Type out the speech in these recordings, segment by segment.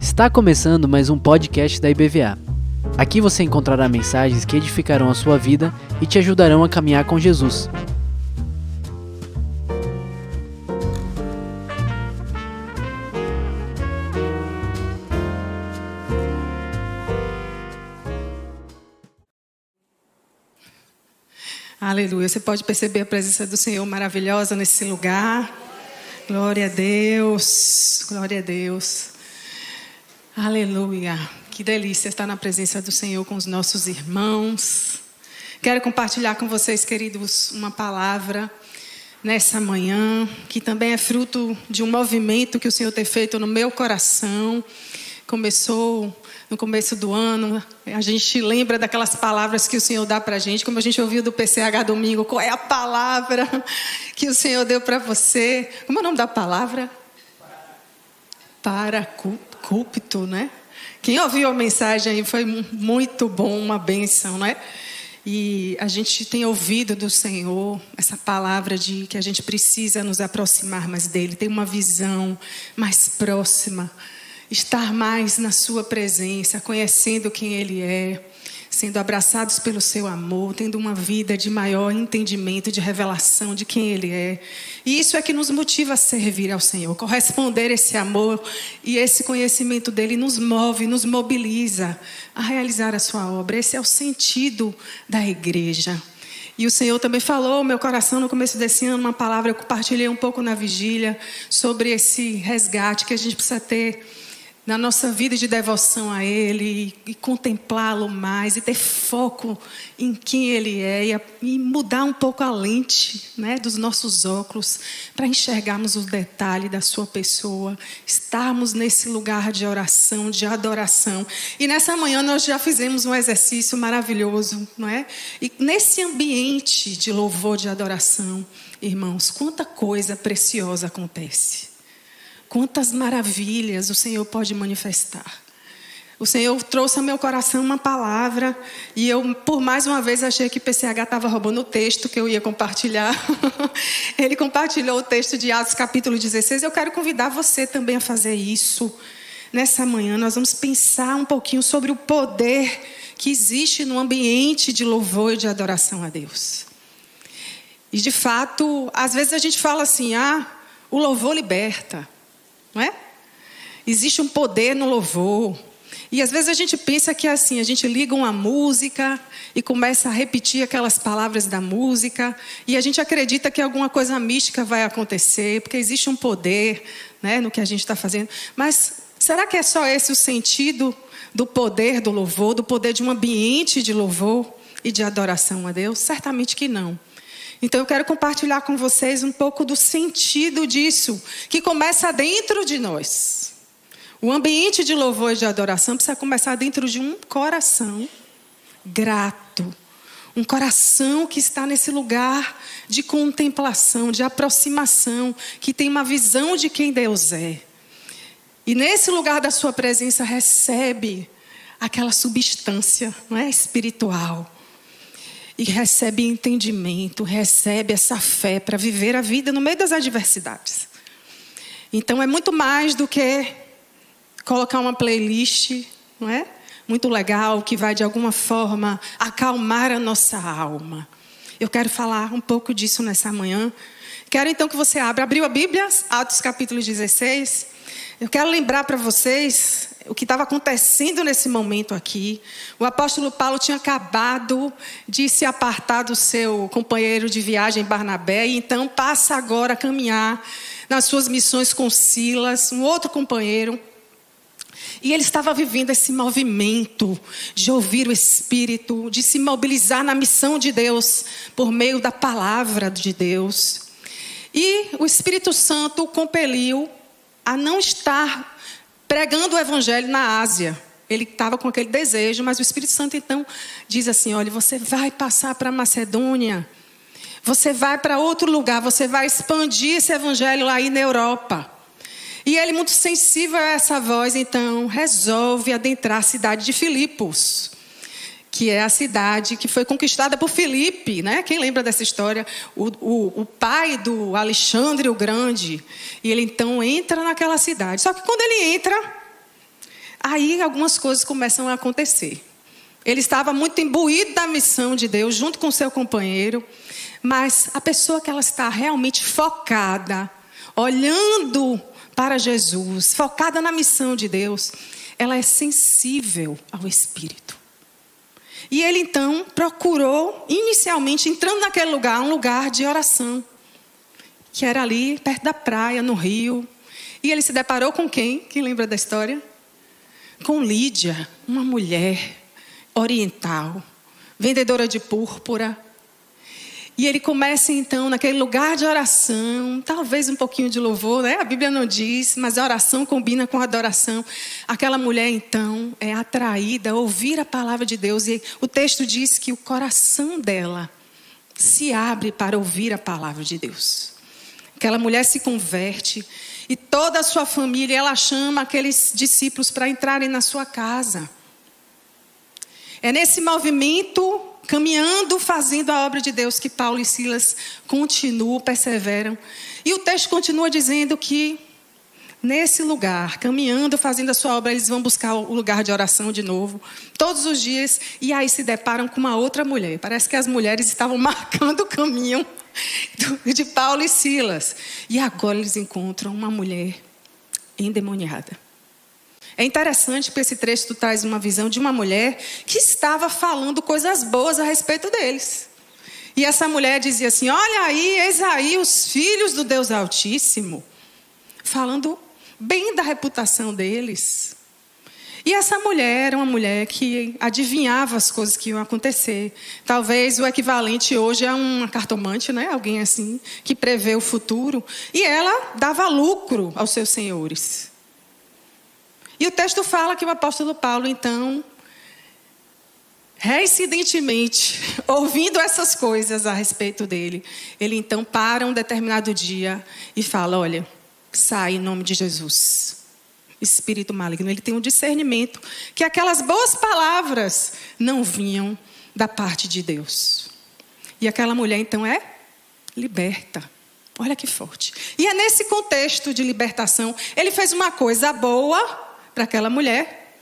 Está começando mais um podcast da IBVA. Aqui você encontrará mensagens que edificarão a sua vida e te ajudarão a caminhar com Jesus. Aleluia. Você pode perceber a presença do Senhor maravilhosa nesse lugar. Glória a Deus. Glória a Deus. Aleluia. Que delícia estar na presença do Senhor com os nossos irmãos. Quero compartilhar com vocês, queridos, uma palavra nessa manhã, que também é fruto de um movimento que o Senhor tem feito no meu coração. Começou no começo do ano, a gente lembra daquelas palavras que o Senhor dá para a gente, como a gente ouviu do PCH domingo, qual é a palavra que o Senhor deu para você? Como é o nome da palavra? Para cúpito, né? Quem ouviu a mensagem aí foi muito bom, uma benção, né? E a gente tem ouvido do Senhor essa palavra de que a gente precisa nos aproximar mais dele, ter uma visão mais próxima estar mais na Sua presença, conhecendo quem Ele é, sendo abraçados pelo Seu amor, tendo uma vida de maior entendimento, de revelação de quem Ele é. E isso é que nos motiva a servir ao Senhor, corresponder esse amor e esse conhecimento dele nos move, nos mobiliza a realizar a Sua obra. Esse é o sentido da igreja. E o Senhor também falou meu coração no começo desse ano uma palavra, eu compartilhei um pouco na vigília sobre esse resgate que a gente precisa ter na nossa vida de devoção a Ele e, contemplá-lo mais e ter foco em quem Ele é e, e mudar um pouco a lente né, dos nossos óculos para enxergarmos o detalhe da Sua pessoa, estarmos nesse lugar de oração, de adoração. E nessa manhã nós já fizemos um exercício maravilhoso, não é? E nesse ambiente de louvor, de adoração, irmãos, quanta coisa preciosa acontece. Quantas maravilhas o Senhor pode manifestar. O Senhor trouxe ao meu coração uma palavra e eu, por mais uma vez, achei que PCH estava roubando o texto que eu ia compartilhar. Ele compartilhou o texto de Atos, capítulo 16. Eu quero convidar você também a fazer isso. Nessa manhã, nós vamos pensar um pouquinho sobre o poder que existe no ambiente de louvor e de adoração a Deus. E, de fato, às vezes a gente fala assim: ah, o louvor liberta não é? Existe um poder no louvor. E às vezes a gente pensa que é assim, a gente liga uma música e começa a repetir aquelas palavras da música, e a gente acredita que alguma coisa mística vai acontecer, porque existe um poder né, no que a gente está fazendo. Mas será que é só esse o sentido do poder do louvor, do poder de um ambiente de louvor e de adoração a Deus? Certamente que não. Então eu quero compartilhar com vocês um pouco do sentido disso, que começa dentro de nós. O ambiente de louvor e de adoração precisa começar dentro de um coração grato. Um coração que está nesse lugar de contemplação, de aproximação, que tem uma visão de quem Deus é. E nesse lugar da sua presença recebe aquela substância, não é espiritual e recebe entendimento, recebe essa fé para viver a vida no meio das adversidades. Então é muito mais do que colocar uma playlist, não é? Muito legal que vai de alguma forma acalmar a nossa alma. Eu quero falar um pouco disso nessa manhã. Quero então que você abra, abriu a Bíblia, Atos capítulo 16. Eu quero lembrar para vocês o que estava acontecendo nesse momento aqui. O apóstolo Paulo tinha acabado de se apartar do seu companheiro de viagem Barnabé, e então passa agora a caminhar nas suas missões com Silas, um outro companheiro. E ele estava vivendo esse movimento de ouvir o Espírito, de se mobilizar na missão de Deus por meio da palavra de Deus. E o Espírito Santo o compeliu a não estar pregando o evangelho na Ásia. Ele estava com aquele desejo, mas o Espírito Santo então diz assim: olha, você vai passar para Macedônia, você vai para outro lugar, você vai expandir esse evangelho aí na Europa. E ele, muito sensível a essa voz, então resolve adentrar a cidade de Filipos, que é a cidade que foi conquistada por Filipe, né? Quem lembra dessa história? O, o, o pai do Alexandre o Grande. E ele então entra naquela cidade. Só que quando ele entra, aí algumas coisas começam a acontecer. Ele estava muito imbuído da missão de Deus, junto com seu companheiro. Mas a pessoa que ela está realmente focada, olhando para Jesus, focada na missão de Deus, ela é sensível ao Espírito. E ele então procurou, inicialmente, entrando naquele lugar, um lugar de oração, que era ali perto da praia, no rio. E ele se deparou com quem? Quem lembra da história? Com Lídia, uma mulher oriental, vendedora de púrpura, e ele começa então naquele lugar de oração, talvez um pouquinho de louvor, né? A Bíblia não diz, mas a oração combina com a adoração. Aquela mulher então é atraída a ouvir a palavra de Deus e o texto diz que o coração dela se abre para ouvir a palavra de Deus. Aquela mulher se converte e toda a sua família ela chama aqueles discípulos para entrarem na sua casa. É nesse movimento caminhando, fazendo a obra de Deus, que Paulo e Silas continuam, perseveram. E o texto continua dizendo que nesse lugar, caminhando, fazendo a sua obra, eles vão buscar o lugar de oração de novo, todos os dias, e aí se deparam com uma outra mulher. Parece que as mulheres estavam marcando o caminho de Paulo e Silas. E agora eles encontram uma mulher endemoniada. É interessante porque esse texto traz uma visão de uma mulher que estava falando coisas boas a respeito deles. E essa mulher dizia assim: Olha aí, eis aí os filhos do Deus Altíssimo, falando bem da reputação deles. E essa mulher era uma mulher que adivinhava as coisas que iam acontecer. Talvez o equivalente hoje a uma cartomante, né? Alguém assim, que prevê o futuro. E ela dava lucro aos seus senhores. E o texto fala que o apóstolo Paulo, então, reincidentemente, ouvindo essas coisas a respeito dele, ele então para um determinado dia e fala: Olha, sai em nome de Jesus. Espírito maligno, ele tem um discernimento que aquelas boas palavras não vinham da parte de Deus. E aquela mulher então é liberta. Olha que forte. E é nesse contexto de libertação, ele fez uma coisa boa para aquela mulher.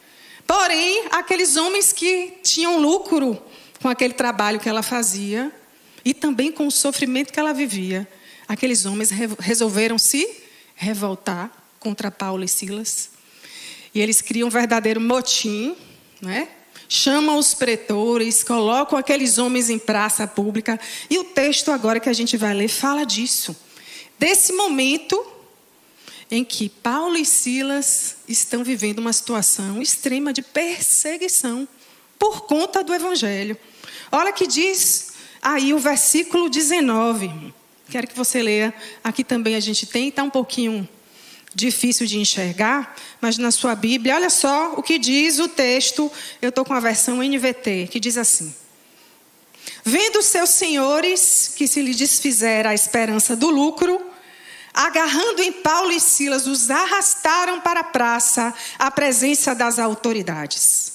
Porém, aqueles homens que tinham lucro com aquele trabalho que ela fazia e também com o sofrimento que ela vivia, aqueles homens resolveram se revoltar contra Paulo e Silas. E eles criam um verdadeiro motim, né? chamam os pretores, colocam aqueles homens em praça pública. E o texto agora que a gente vai ler fala disso. Desse momento em que Paulo e Silas estão vivendo uma situação extrema de perseguição por conta do Evangelho. Olha que diz aí o versículo 19. Quero que você leia. Aqui também a gente tem, está um pouquinho difícil de enxergar, mas na sua Bíblia, olha só o que diz o texto. Eu estou com a versão NVT, que diz assim: Vendo seus senhores que se lhe desfizera a esperança do lucro, agarrando em Paulo e Silas, os arrastaram para a praça, à presença das autoridades.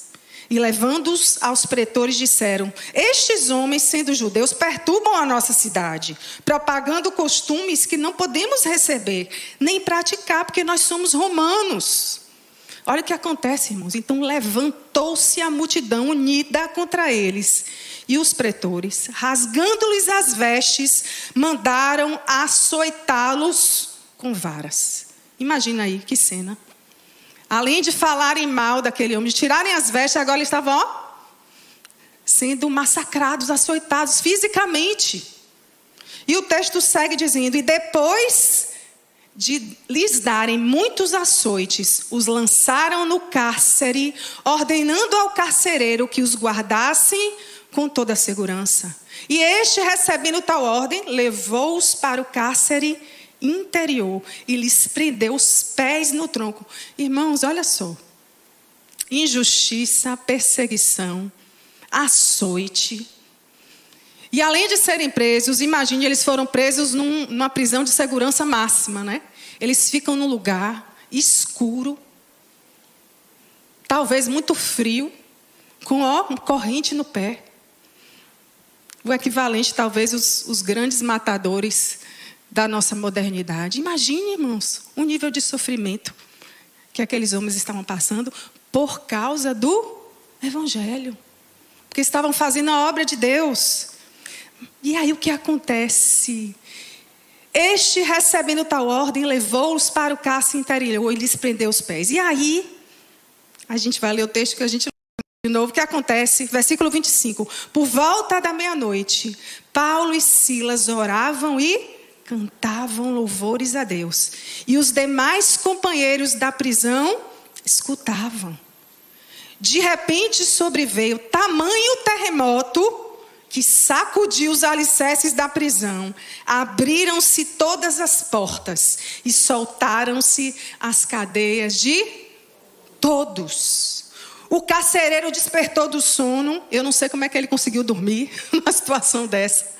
E levando-os aos pretores, disseram: Estes homens, sendo judeus, perturbam a nossa cidade, propagando costumes que não podemos receber, nem praticar, porque nós somos romanos. Olha o que acontece, irmãos. Então levantou-se a multidão unida contra eles e os pretores, rasgando-lhes as vestes, mandaram açoitá-los com varas. Imagina aí que cena. Além de falarem mal daquele homem, de tirarem as vestes, agora eles estavam ó, sendo massacrados, açoitados fisicamente. E o texto segue dizendo: E depois de lhes darem muitos açoites, os lançaram no cárcere, ordenando ao carcereiro que os guardassem com toda a segurança. E este, recebendo tal ordem, levou-os para o cárcere interior e lhes prendeu os pés no tronco. Irmãos, olha só. Injustiça, perseguição, açoite. E além de serem presos, imagine, eles foram presos num, numa prisão de segurança máxima, né? Eles ficam num lugar escuro, talvez muito frio, com ó, corrente no pé. O equivalente, talvez, os, os grandes matadores da nossa modernidade. Imagine, irmãos, o nível de sofrimento que aqueles homens estavam passando por causa do Evangelho. Porque estavam fazendo a obra de Deus. E aí o que acontece? Este, recebendo tal ordem, levou-os para o cárcere interior e lhes prendeu os pés. E aí, a gente vai ler o texto que a gente de novo, o que acontece? Versículo 25. Por volta da meia-noite, Paulo e Silas oravam e cantavam louvores a Deus. E os demais companheiros da prisão escutavam. De repente sobreveio tamanho terremoto que sacudiu os alicerces da prisão. Abriram-se todas as portas e soltaram-se as cadeias de todos. O carcereiro despertou do sono. Eu não sei como é que ele conseguiu dormir numa situação dessa.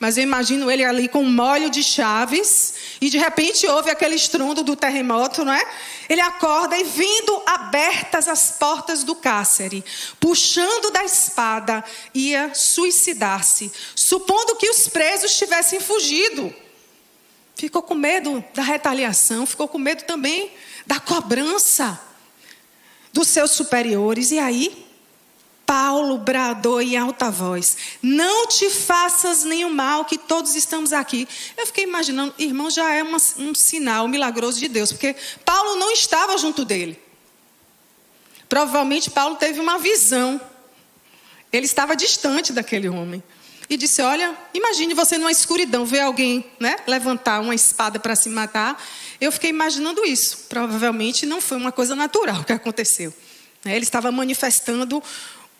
Mas eu imagino ele ali com um molho de chaves e de repente houve aquele estrondo do terremoto, não é? Ele acorda e vindo abertas as portas do cárcere, puxando da espada, ia suicidar-se, supondo que os presos tivessem fugido. Ficou com medo da retaliação, ficou com medo também da cobrança dos seus superiores. E aí, Paulo bradou em alta voz: Não te faças nenhum mal, que todos estamos aqui. Eu fiquei imaginando, irmão, já é uma, um sinal milagroso de Deus, porque Paulo não estava junto dele. Provavelmente Paulo teve uma visão. Ele estava distante daquele homem. E disse: Olha, imagine você numa escuridão, ver alguém né, levantar uma espada para se matar. Eu fiquei imaginando isso. Provavelmente não foi uma coisa natural que aconteceu. Ele estava manifestando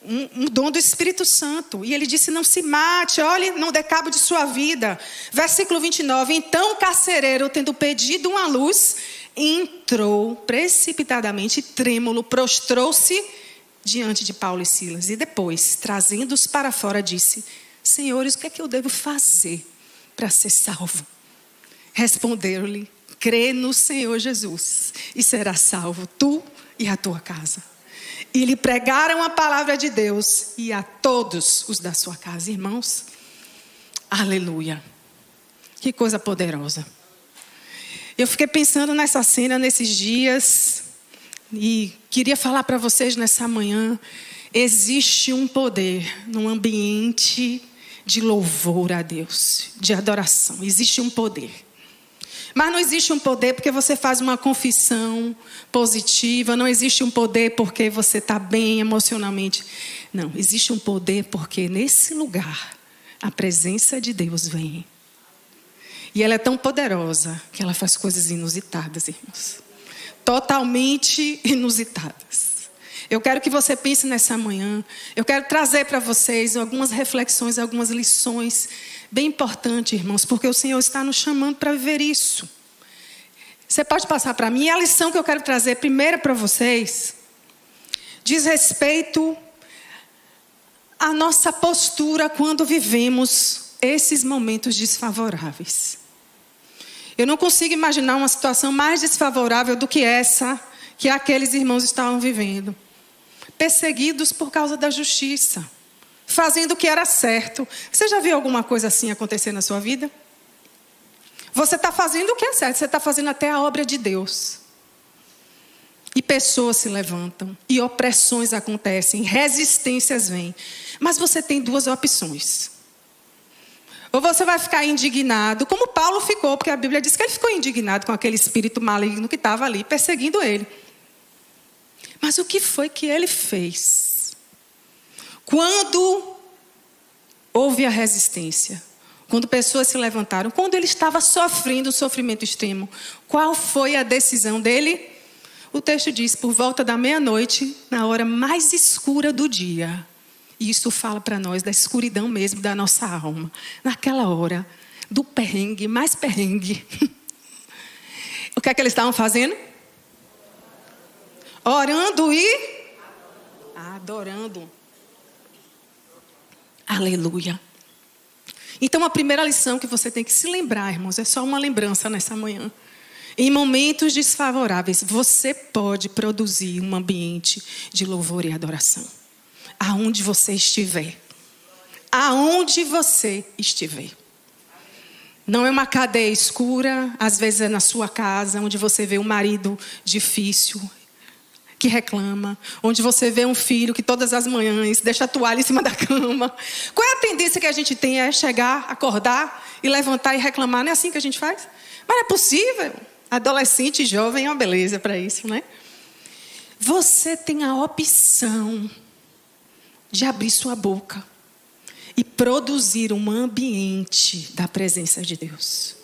um, um, dom do Espírito Santo. E ele disse: Não se mate, olhe, não dê cabo de sua vida. Versículo 29. Então o carcereiro, tendo pedido uma luz, entrou precipitadamente, trêmulo, prostrou-se diante de Paulo e Silas. E depois, trazendo-os para fora, disse: Senhores, o que é que eu devo fazer para ser salvo? Responderam-lhe: Crê no Senhor Jesus e será salvo, tu e a tua casa e lhe pregaram a palavra de Deus e a todos os da sua casa. Irmãos, aleluia. Que coisa poderosa. Eu fiquei pensando nessa cena nesses dias e queria falar para vocês nessa manhã. Existe um poder num ambiente de louvor a Deus, de adoração. Existe um poder. Mas não existe um poder porque você faz uma confissão positiva, não existe um poder porque você está bem emocionalmente. Não, existe um poder porque nesse lugar a presença de Deus vem. E ela é tão poderosa que ela faz coisas inusitadas, irmãos. Totalmente inusitadas. Eu quero que você pense nessa manhã. Eu quero trazer para vocês algumas reflexões, algumas lições bem importante, irmãos, porque o Senhor está nos chamando para viver isso. Você pode passar para mim. A lição que eu quero trazer primeiro para vocês diz respeito à nossa postura quando vivemos esses momentos desfavoráveis. Eu não consigo imaginar uma situação mais desfavorável do que essa que aqueles irmãos estavam vivendo. Perseguidos por causa da justiça fazendo o que era certo. Você já viu alguma coisa assim acontecer na sua vida? Você está fazendo o que é certo, você está fazendo até a obra de Deus. E pessoas se levantam, e opressões acontecem, resistências vêm. Mas você tem duas opções. Ou você vai ficar indignado, como Paulo ficou, porque a Bíblia diz que ele ficou indignado com aquele espírito maligno que estava ali perseguindo ele. Mas o que foi que ele fez? Quando houve a resistência, quando pessoas se levantaram, quando ele estava sofrendo o sofrimento extremo, qual foi a decisão dele? O texto diz: por volta da meia-noite, na hora mais escura do dia. E isso fala para nós da escuridão mesmo da nossa alma. Naquela hora, do perrengue, mais perrengue. o que é que eles estavam fazendo? Orando e adorando. Aleluia. Então, a primeira lição que você tem que se lembrar, irmãos, é só uma lembrança nessa manhã. Em momentos desfavoráveis, você pode produzir um ambiente de louvor e adoração. aonde você estiver. Aonde você estiver. Não é uma cadeia escura, às vezes é na sua casa, onde você vê um marido difícil, que reclama, onde você vê um filho que todas as manhãs deixa a toalha em cima da cama. Qual é a tendência que a gente tem? É chegar, acordar e levantar e reclamar. Não é assim que a gente faz? Mas é possível. Adolescente jovem é uma beleza para isso, né? Você tem a opção de abrir sua boca e produzir um ambiente da presença de Deus.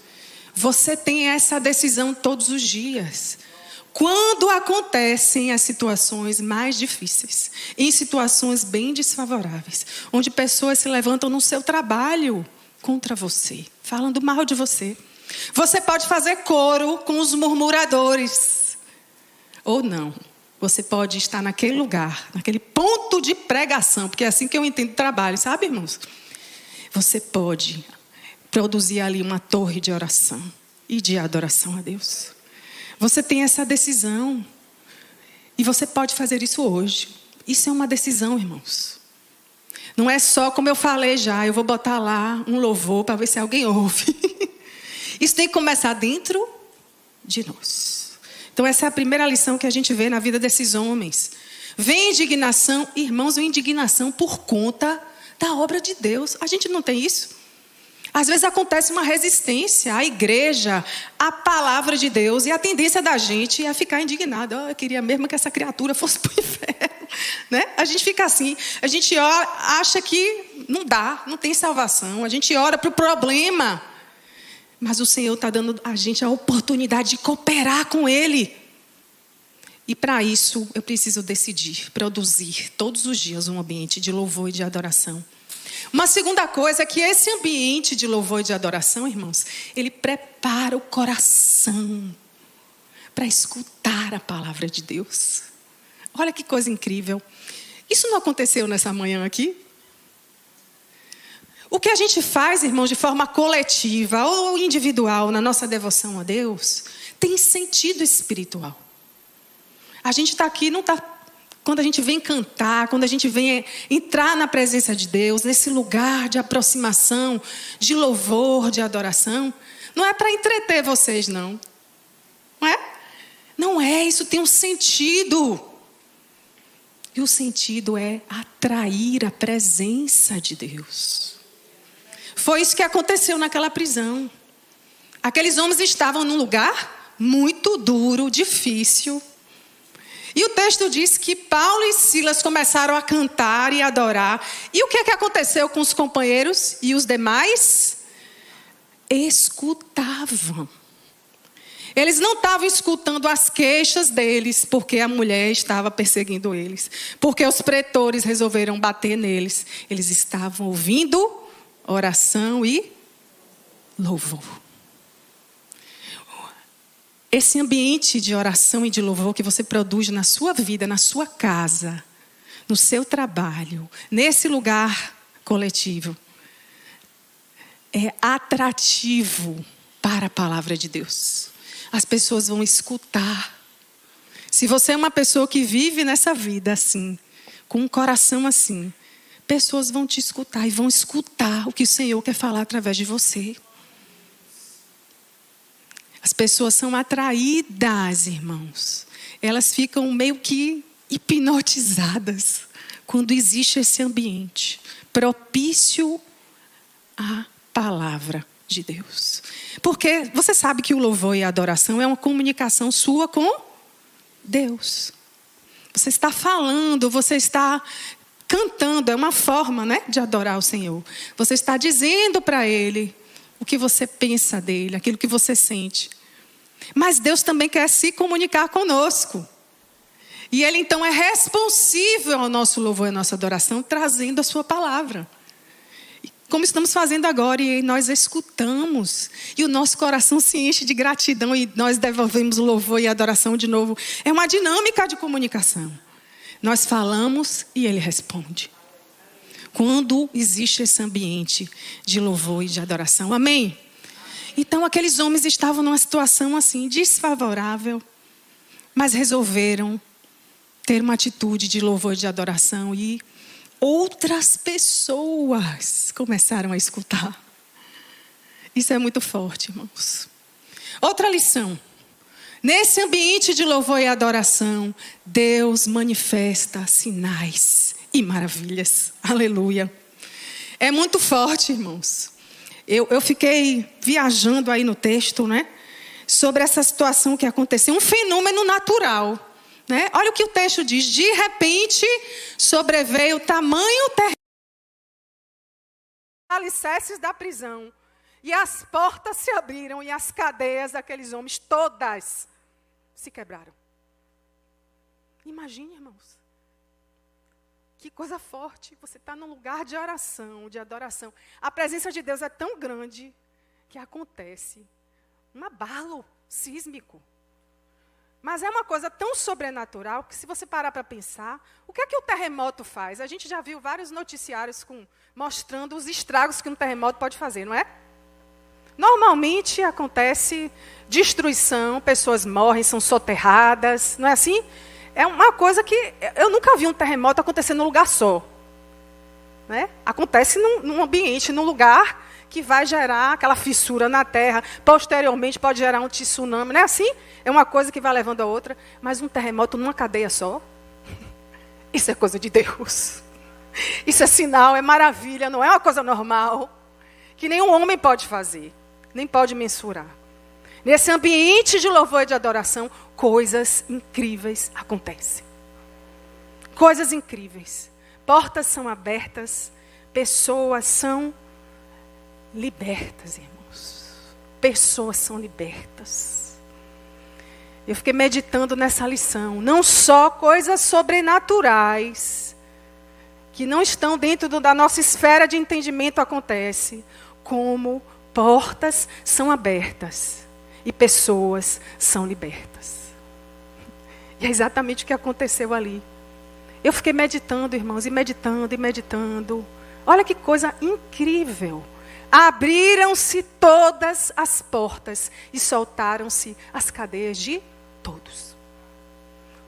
Você tem essa decisão todos os dias. Quando acontecem as situações mais difíceis, em situações bem desfavoráveis, onde pessoas se levantam no seu trabalho contra você, falando mal de você. Você pode fazer coro com os murmuradores, ou não. Você pode estar naquele lugar, naquele ponto de pregação, porque é assim que eu entendo trabalho, sabe, irmãos? Você pode produzir ali uma torre de oração e de adoração a Deus. Você tem essa decisão. E você pode fazer isso hoje. Isso é uma decisão, irmãos. Não é só como eu falei já, eu vou botar lá um louvor para ver se alguém ouve. Isso tem que começar dentro de nós. Então, essa é a primeira lição que a gente vê na vida desses homens. Vem indignação, irmãos, vem indignação por conta da obra de Deus. A gente não tem isso? Às vezes acontece uma resistência à igreja, à palavra de Deus, e a tendência da gente é ficar indignado. Oh, eu queria mesmo que essa criatura fosse para o inferno. Né? A gente fica assim, a gente ora, acha que não dá, não tem salvação, a gente ora para o problema. Mas o Senhor está dando a gente a oportunidade de cooperar com Ele. E para isso eu preciso decidir, produzir todos os dias um ambiente de louvor e de adoração. Uma segunda coisa é que esse ambiente de louvor e de adoração, irmãos, ele prepara o coração para escutar a palavra de Deus. Olha que coisa incrível. Isso não aconteceu nessa manhã aqui? O que a gente faz, irmãos, de forma coletiva ou individual na nossa devoção a Deus, tem sentido espiritual. A gente está aqui, não está quando a gente vem cantar, quando a gente vem entrar na presença de Deus, nesse lugar de aproximação, de louvor, de adoração, não é para entreter vocês, não. Não é? Não é, isso tem um sentido. E o sentido é atrair a presença de Deus. Foi isso que aconteceu naquela prisão. Aqueles homens estavam num lugar muito duro, difícil, e o texto diz que Paulo e Silas começaram a cantar e adorar. E o que é que aconteceu com os companheiros e os demais? Escutavam. Eles não estavam escutando as queixas deles, porque a mulher estava perseguindo eles, porque os pretores resolveram bater neles. Eles estavam ouvindo oração e louvor. Esse ambiente de oração e de louvor que você produz na sua vida, na sua casa, no seu trabalho, nesse lugar coletivo, é atrativo para a palavra de Deus. As pessoas vão escutar. Se você é uma pessoa que vive nessa vida assim, com um coração assim, pessoas vão te escutar e vão escutar o que o Senhor quer falar através de você. As pessoas são atraídas, irmãos. Elas ficam meio que hipnotizadas quando existe esse ambiente propício à palavra de Deus. Porque você sabe que o louvor e a adoração é uma comunicação sua com Deus. Você está falando, você está cantando, é uma forma, né, de adorar o Senhor. Você está dizendo para ele o que você pensa dele, aquilo que você sente. Mas Deus também quer se comunicar conosco. E Ele então é responsível ao nosso louvor e à nossa adoração, trazendo a Sua palavra. Como estamos fazendo agora, e nós escutamos, e o nosso coração se enche de gratidão, e nós devolvemos o louvor e a adoração de novo. É uma dinâmica de comunicação. Nós falamos e Ele responde quando existe esse ambiente de louvor e de adoração. Amém? Então, aqueles homens estavam numa situação assim, desfavorável, mas resolveram ter uma atitude de louvor e de adoração e outras pessoas começaram a escutar. Isso é muito forte, irmãos. Outra lição. Nesse ambiente de louvor e adoração, Deus manifesta sinais e maravilhas. Aleluia. É muito forte, irmãos. Eu, eu fiquei viajando aí no texto, né? Sobre essa situação que aconteceu, um fenômeno natural. Né? Olha o que o texto diz: de repente sobreveio tamanho terrível alicerces da prisão, e as portas se abriram, e as cadeias daqueles homens todas se quebraram. Imagine, irmãos. Que coisa forte. Você está num lugar de oração, de adoração. A presença de Deus é tão grande que acontece um abalo sísmico. Mas é uma coisa tão sobrenatural que, se você parar para pensar, o que é que o terremoto faz? A gente já viu vários noticiários com, mostrando os estragos que um terremoto pode fazer, não é? Normalmente acontece destruição, pessoas morrem, são soterradas, não é assim? É uma coisa que eu nunca vi um terremoto acontecer num lugar só. Né? Acontece num, num ambiente, num lugar que vai gerar aquela fissura na terra. Posteriormente pode gerar um tsunami. Não é assim? É uma coisa que vai levando a outra. Mas um terremoto numa cadeia só. Isso é coisa de Deus. Isso é sinal, é maravilha, não é uma coisa normal. Que nenhum homem pode fazer, nem pode mensurar. Nesse ambiente de louvor e de adoração, coisas incríveis acontecem. Coisas incríveis. Portas são abertas, pessoas são libertas, irmãos. Pessoas são libertas. Eu fiquei meditando nessa lição. Não só coisas sobrenaturais, que não estão dentro do, da nossa esfera de entendimento acontece, como portas são abertas e pessoas são libertas. É exatamente o que aconteceu ali. Eu fiquei meditando, irmãos, e meditando e meditando. Olha que coisa incrível. Abriram-se todas as portas e soltaram-se as cadeias de todos.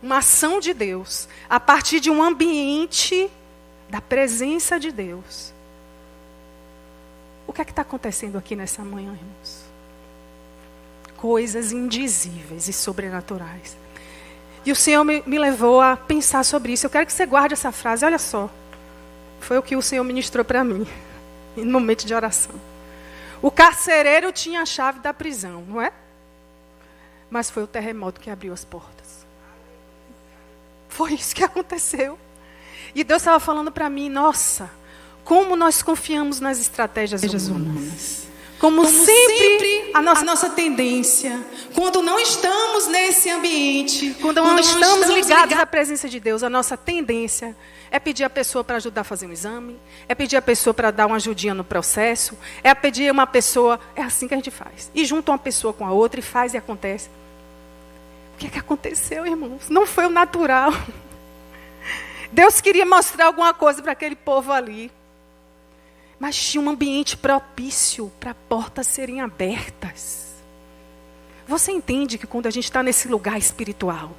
Uma ação de Deus, a partir de um ambiente da presença de Deus. O que é que está acontecendo aqui nessa manhã, irmãos? Coisas indizíveis e sobrenaturais. E o Senhor me, me levou a pensar sobre isso. Eu quero que você guarde essa frase, olha só. Foi o que o Senhor ministrou para mim no momento de oração. O carcereiro tinha a chave da prisão, não é? Mas foi o terremoto que abriu as portas. Foi isso que aconteceu. E Deus estava falando para mim, nossa, como nós confiamos nas estratégias humanas. Como, Como sempre, sempre, a nossa, a nossa tendência, quando não estamos nesse ambiente, quando, quando não, estamos, estamos ligados ligados à presença de Deus, a nossa tendência é pedir a pessoa para ajudar a fazer um exame, é pedir a pessoa para dar uma ajudinha no processo, é pedir uma pessoa. É assim que a gente faz. E junta uma pessoa com a outra e faz e acontece. O que é que aconteceu, irmãos? Não foi o natural. Deus queria mostrar alguma coisa para aquele povo ali. Mas tinha um ambiente propício para portas serem abertas. Você entende que quando a gente está nesse lugar espiritual,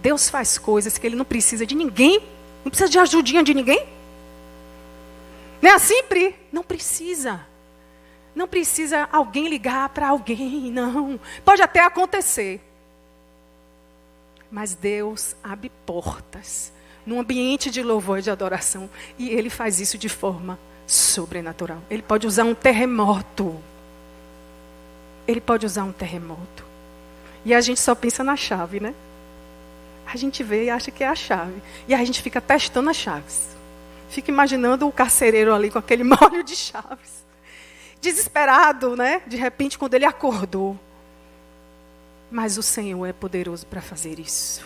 Deus faz coisas que Ele não precisa de ninguém não precisa de ajudinha de ninguém. Não é assim, Pri? Não precisa. Não precisa alguém ligar para alguém, não. Pode até acontecer. Mas Deus abre portas num ambiente de louvor e de adoração. E Ele faz isso de forma sobrenatural. Ele pode usar um terremoto. Ele pode usar um terremoto. E a gente só pensa na chave, né? A gente vê e acha que é a chave. E a gente fica testando as chaves. Fica imaginando o carcereiro ali com aquele molho de chaves. Desesperado, né? De repente, quando ele acordou. Mas o Senhor é poderoso para fazer isso.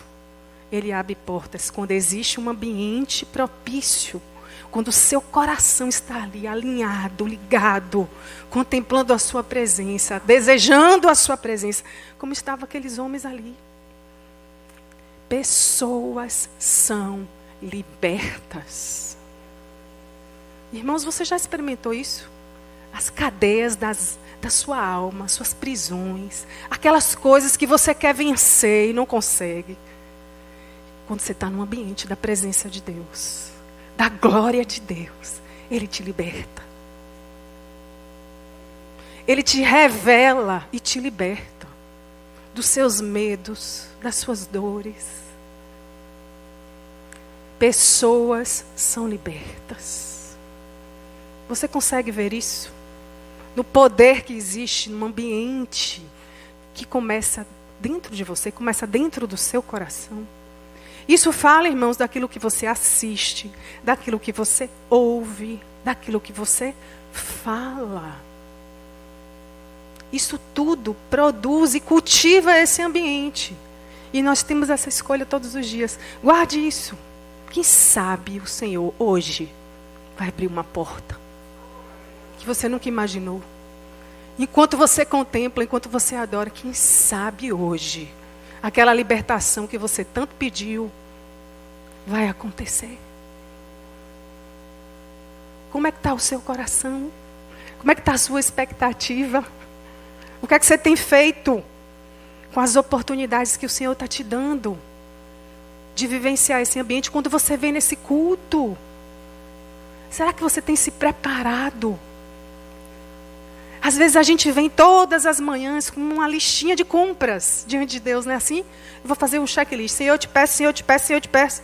Ele abre portas quando existe um ambiente propício. Quando o seu coração está ali alinhado, ligado, contemplando a sua presença, desejando a sua presença, como estavam aqueles homens ali pessoas são libertas. Irmãos, você já experimentou isso? As cadeias das, da sua alma, suas prisões, aquelas coisas que você quer vencer e não consegue. Quando você está no ambiente da presença de Deus, da glória de Deus, Ele te liberta. Ele te revela e te liberta dos seus medos, das suas dores. Pessoas são libertas. Você consegue ver isso? No poder que existe num ambiente que começa dentro de você, começa dentro do seu coração. Isso fala, irmãos, daquilo que você assiste, daquilo que você ouve, daquilo que você fala. Isso tudo produz e cultiva esse ambiente. E nós temos essa escolha todos os dias. Guarde isso. Quem sabe o Senhor hoje vai abrir uma porta que você nunca imaginou. Enquanto você contempla, enquanto você adora, quem sabe hoje aquela libertação que você tanto pediu vai acontecer. Como é que está o seu coração? Como é que está a sua expectativa? O que é que você tem feito com as oportunidades que o Senhor está te dando de vivenciar esse ambiente quando você vem nesse culto? Será que você tem se preparado? Às vezes a gente vem todas as manhãs com uma listinha de compras diante de Deus, não é assim? Eu vou fazer um checklist. Senhor, eu te peço, Senhor, eu te peço, Senhor, eu te peço.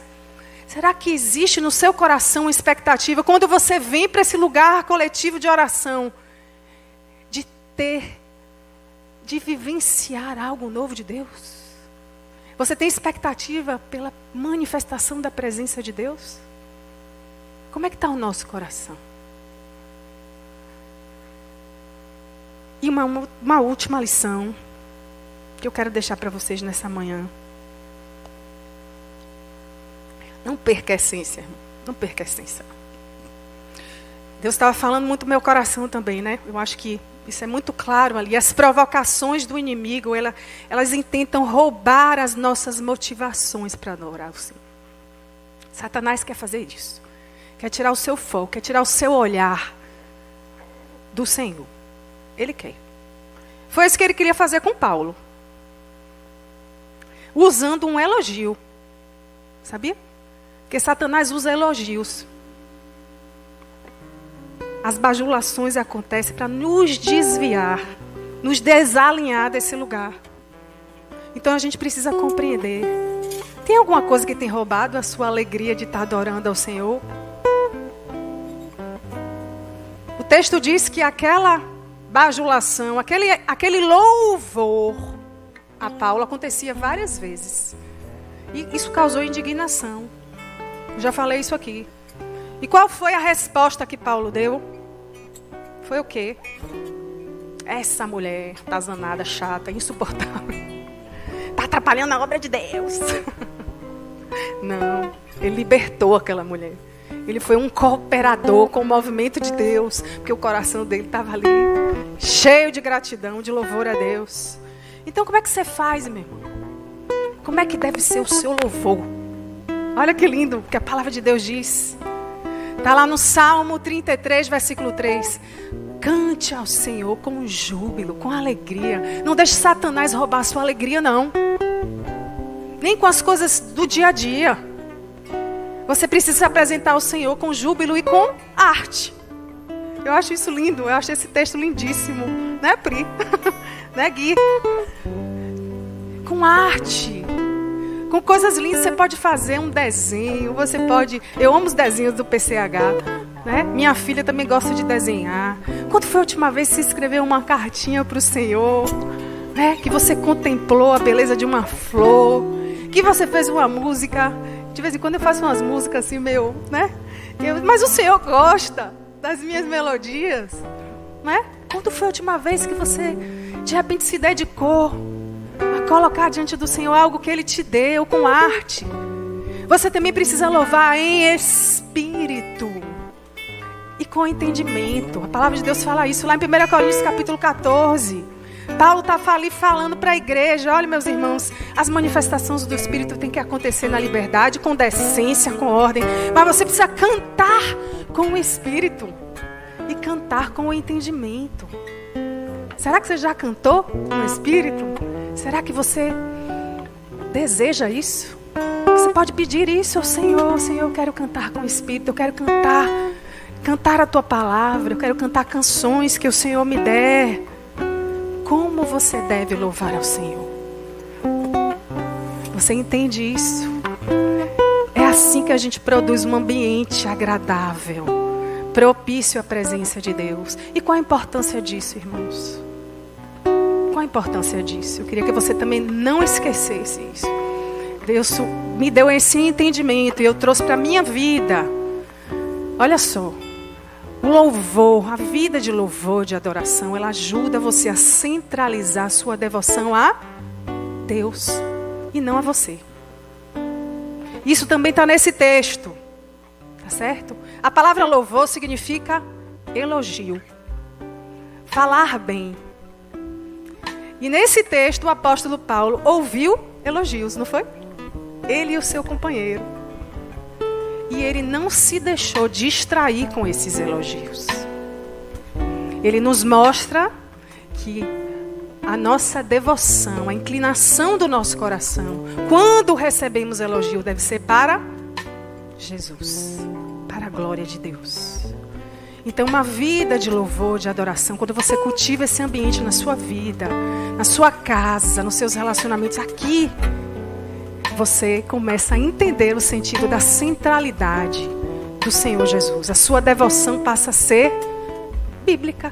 Será que existe no seu coração uma expectativa quando você vem para esse lugar coletivo de oração de ter de vivenciar algo novo de Deus? Você tem expectativa pela manifestação da presença de Deus? Como é que está o nosso coração? E uma, uma última lição que eu quero deixar para vocês nessa manhã. Não perca a essência, irmão. Não perca a essência. Deus estava falando muito no meu coração também, né? Eu acho que isso é muito claro ali. As provocações do inimigo, ela, elas intentam roubar as nossas motivações para adorar o Senhor. Satanás quer fazer isso. Quer tirar o seu foco, quer tirar o seu olhar do Senhor. Ele quer. Foi isso que ele queria fazer com Paulo. Usando um elogio. Sabia? Porque Satanás usa elogios. As bajulações acontecem para nos desviar, nos desalinhar desse lugar. Então a gente precisa compreender. Tem alguma coisa que tem roubado a sua alegria de estar adorando ao Senhor? O texto diz que aquela bajulação, aquele, aquele louvor a Paulo acontecia várias vezes. E isso causou indignação. Já falei isso aqui. E qual foi a resposta que Paulo deu? Foi o quê? Essa mulher tazanada, chata, insuportável. Está atrapalhando a obra de Deus. Não, ele libertou aquela mulher. Ele foi um cooperador com o movimento de Deus, porque o coração dele estava ali, cheio de gratidão, de louvor a Deus. Então, como é que você faz, meu irmão? Como é que deve ser o seu louvor? Olha que lindo que a palavra de Deus diz. Está lá no Salmo 33, versículo 3. Cante ao Senhor com júbilo, com alegria. Não deixe Satanás roubar a sua alegria, não. Nem com as coisas do dia a dia. Você precisa se apresentar ao Senhor com júbilo e com arte. Eu acho isso lindo, eu acho esse texto lindíssimo. Né, Pri? né, Gui? Com arte. Com coisas lindas, você pode fazer um desenho, você pode. Eu amo os desenhos do PCH. Né? Minha filha também gosta de desenhar. Quando foi a última vez que você escreveu uma cartinha para o Senhor? Né? Que você contemplou a beleza de uma flor? Que você fez uma música? De vez em quando eu faço umas músicas assim, meu, né? Eu, mas o Senhor gosta das minhas melodias, né? Quando foi a última vez que você de repente se dedicou colocar diante do Senhor algo que Ele te deu com arte. Você também precisa louvar em espírito e com entendimento. A palavra de Deus fala isso lá em 1 Coríntios capítulo 14. Paulo está ali falando para a igreja: olha, meus irmãos, as manifestações do Espírito têm que acontecer na liberdade, com decência, com ordem. Mas você precisa cantar com o Espírito e cantar com o entendimento. Será que você já cantou com o Espírito? Será que você deseja isso? Você pode pedir isso ao Senhor. Senhor, eu quero cantar com o Espírito, eu quero cantar, cantar a tua palavra, eu quero cantar canções que o Senhor me der. Como você deve louvar ao Senhor? Você entende isso? É assim que a gente produz um ambiente agradável, propício à presença de Deus. E qual a importância disso, irmãos? Qual a importância disso? Eu queria que você também não esquecesse isso. Deus me deu esse entendimento e eu trouxe para a minha vida. Olha só, o louvor, a vida de louvor, de adoração, ela ajuda você a centralizar sua devoção a Deus e não a você. Isso também está nesse texto, tá certo? A palavra louvor significa elogio, falar bem. E nesse texto o apóstolo Paulo ouviu elogios, não foi? Ele e o seu companheiro. E ele não se deixou distrair com esses elogios. Ele nos mostra que a nossa devoção, a inclinação do nosso coração, quando recebemos elogio, deve ser para Jesus, para a glória de Deus. Então, uma vida de louvor, de adoração, quando você cultiva esse ambiente na sua vida, na sua casa, nos seus relacionamentos aqui, você começa a entender o sentido da centralidade do Senhor Jesus. A sua devoção passa a ser bíblica.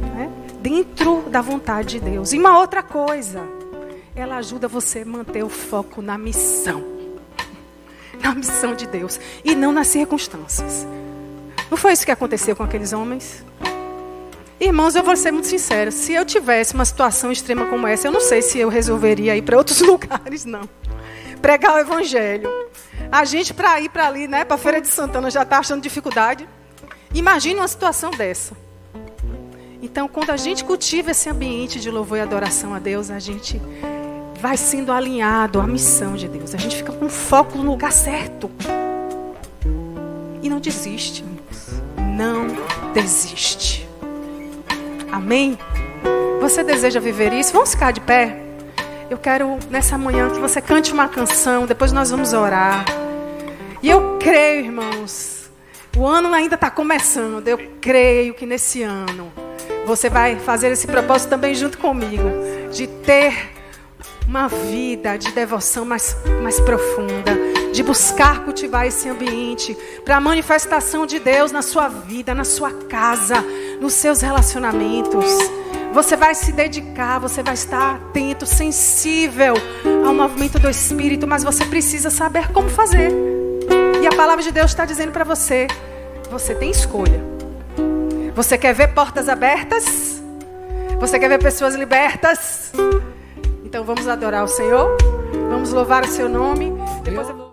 Né? Dentro da vontade de Deus. E uma outra coisa, ela ajuda você a manter o foco na missão. Na missão de Deus. E não nas circunstâncias. Não foi isso que aconteceu com aqueles homens? Irmãos, eu vou ser muito sincera. Se eu tivesse uma situação extrema como essa, eu não sei se eu resolveria ir para outros lugares, não. Pregar o evangelho. A gente, para ir para ali, né, para a Feira de Santana, já está achando dificuldade. Imagine uma situação dessa. Então, quando a gente cultiva esse ambiente de louvor e adoração a Deus, a gente vai sendo alinhado à missão de Deus. A gente fica com foco no lugar certo. E não desiste. Não desiste. Amém? Você deseja viver isso? Vamos ficar de pé? Eu quero nessa manhã que você cante uma canção, depois nós vamos orar. E eu creio, irmãos, o ano ainda está começando. Eu creio que nesse ano você vai fazer esse propósito também junto comigo, de ter uma vida de devoção mais, mais profunda, de buscar cultivar esse ambiente para a manifestação de Deus na sua vida, na sua casa, nos seus relacionamentos. Você vai se dedicar, você vai estar atento, sensível ao movimento do Espírito, mas você precisa saber como fazer. E a palavra de Deus está dizendo para você: você tem escolha. Você quer ver portas abertas? Você quer ver pessoas libertas? Então vamos adorar o Senhor, vamos louvar o seu nome. Depois eu vou...